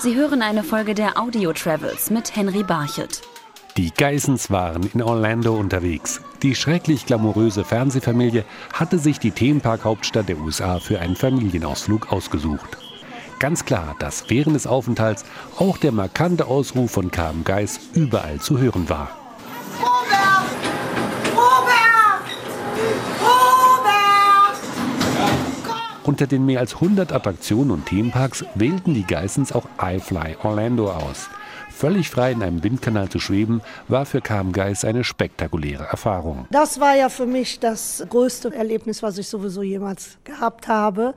Sie hören eine Folge der Audio Travels mit Henry Barchet. Die Geissens waren in Orlando unterwegs. Die schrecklich glamouröse Fernsehfamilie hatte sich die Themenpark-Hauptstadt der USA für einen Familienausflug ausgesucht. Ganz klar, dass während des Aufenthalts auch der markante Ausruf von Carmen Geiss überall zu hören war. Unter den mehr als 100 Attraktionen und Themenparks wählten die Geissens auch iFly Orlando aus. Völlig frei in einem Windkanal zu schweben, war für Carmen Geiss eine spektakuläre Erfahrung. Das war ja für mich das größte Erlebnis, was ich sowieso jemals gehabt habe.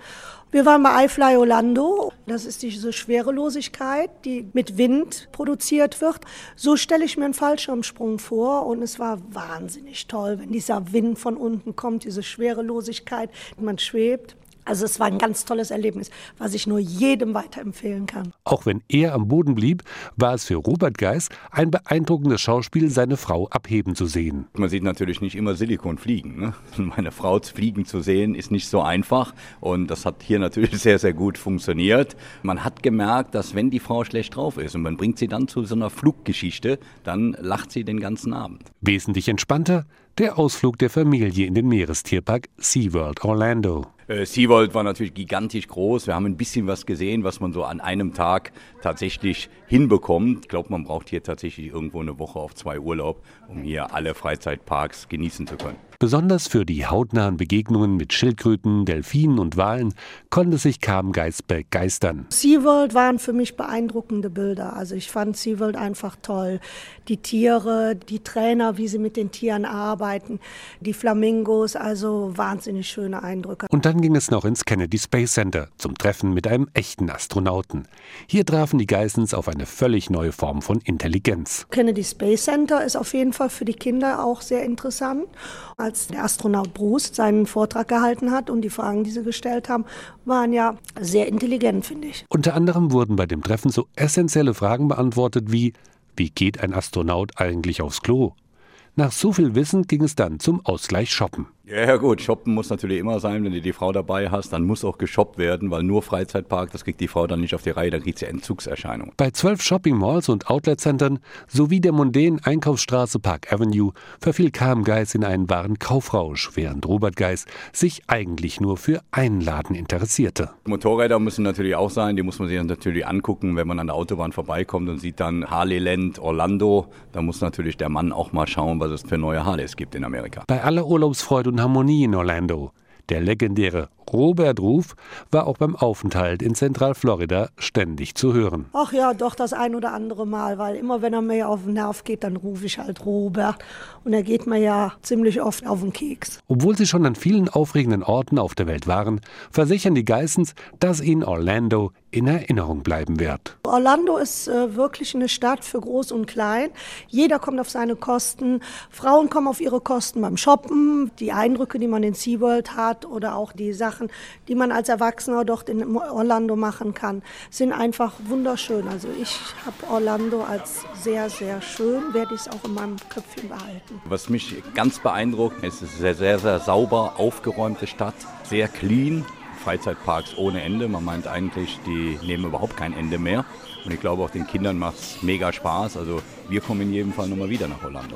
Wir waren bei iFly Orlando. Das ist diese Schwerelosigkeit, die mit Wind produziert wird. So stelle ich mir einen Fallschirmsprung vor und es war wahnsinnig toll, wenn dieser Wind von unten kommt, diese Schwerelosigkeit, man schwebt. Also es war ein ganz tolles Erlebnis, was ich nur jedem weiterempfehlen kann. Auch wenn er am Boden blieb, war es für Robert Geis ein beeindruckendes Schauspiel, seine Frau abheben zu sehen. Man sieht natürlich nicht immer Silikon fliegen. Ne? Meine Frau fliegen zu sehen, ist nicht so einfach. Und das hat hier natürlich sehr, sehr gut funktioniert. Man hat gemerkt, dass wenn die Frau schlecht drauf ist und man bringt sie dann zu so einer Fluggeschichte, dann lacht sie den ganzen Abend. Wesentlich entspannter der Ausflug der Familie in den Meerestierpark SeaWorld Orlando. Äh, SeaWorld war natürlich gigantisch groß. Wir haben ein bisschen was gesehen, was man so an einem Tag tatsächlich hinbekommt. Ich glaube, man braucht hier tatsächlich irgendwo eine Woche auf zwei Urlaub, um hier alle Freizeitparks genießen zu können. Besonders für die hautnahen Begegnungen mit Schildkröten, Delfinen und Walen konnte sich Kamgeist begeistern. SeaWorld waren für mich beeindruckende Bilder. Also ich fand SeaWorld einfach toll. Die Tiere, die Trainer, wie sie mit den Tieren arbeiten, die Flamingos, also wahnsinnig schöne Eindrücke. Und dann ging es noch ins Kennedy Space Center zum Treffen mit einem echten Astronauten. Hier trafen die Geissens auf eine völlig neue Form von Intelligenz. Kennedy Space Center ist auf jeden Fall für die Kinder auch sehr interessant als der Astronaut Bruce seinen Vortrag gehalten hat und die Fragen, die sie gestellt haben, waren ja sehr intelligent, finde ich. Unter anderem wurden bei dem Treffen so essentielle Fragen beantwortet wie, wie geht ein Astronaut eigentlich aufs Klo? Nach so viel Wissen ging es dann zum Ausgleich shoppen. Ja, gut, shoppen muss natürlich immer sein. Wenn du die Frau dabei hast, dann muss auch geshoppt werden, weil nur Freizeitpark, das kriegt die Frau dann nicht auf die Reihe, dann kriegt sie Entzugserscheinungen. Bei zwölf Shopping-Malls und Outlet-Centern sowie der mondänen Einkaufsstraße Park Avenue verfiel Carmen Geis in einen wahren Kaufrausch, während Robert Geis sich eigentlich nur für einen Laden interessierte. Motorräder müssen natürlich auch sein, die muss man sich natürlich angucken, wenn man an der Autobahn vorbeikommt und sieht dann Harleyland Orlando. Da muss natürlich der Mann auch mal schauen, was es für neue Harleys gibt in Amerika. Bei aller Urlaubsfreude und Harmonie in Orlando. Der legendäre Robert Ruf war auch beim Aufenthalt in Zentralflorida ständig zu hören. Ach ja, doch das ein oder andere Mal, weil immer wenn er mir auf den Nerv geht, dann rufe ich halt Robert. Und er geht mir ja ziemlich oft auf den Keks. Obwohl sie schon an vielen aufregenden Orten auf der Welt waren, versichern die Geissens, dass ihnen Orlando in Erinnerung bleiben wird. Orlando ist äh, wirklich eine Stadt für Groß und Klein. Jeder kommt auf seine Kosten. Frauen kommen auf ihre Kosten beim Shoppen. Die Eindrücke, die man in SeaWorld hat oder auch die Sachen, die man als Erwachsener dort in Orlando machen kann, sind einfach wunderschön. Also ich habe Orlando als sehr, sehr schön, werde ich es auch in meinem Köpfchen behalten. Was mich ganz beeindruckt, ist, es ist eine sehr, sehr sauber aufgeräumte Stadt, sehr clean. Freizeitparks ohne Ende. Man meint eigentlich, die nehmen überhaupt kein Ende mehr. Und ich glaube, auch den Kindern macht es mega Spaß. Also wir kommen in jedem Fall nochmal wieder nach Orlando.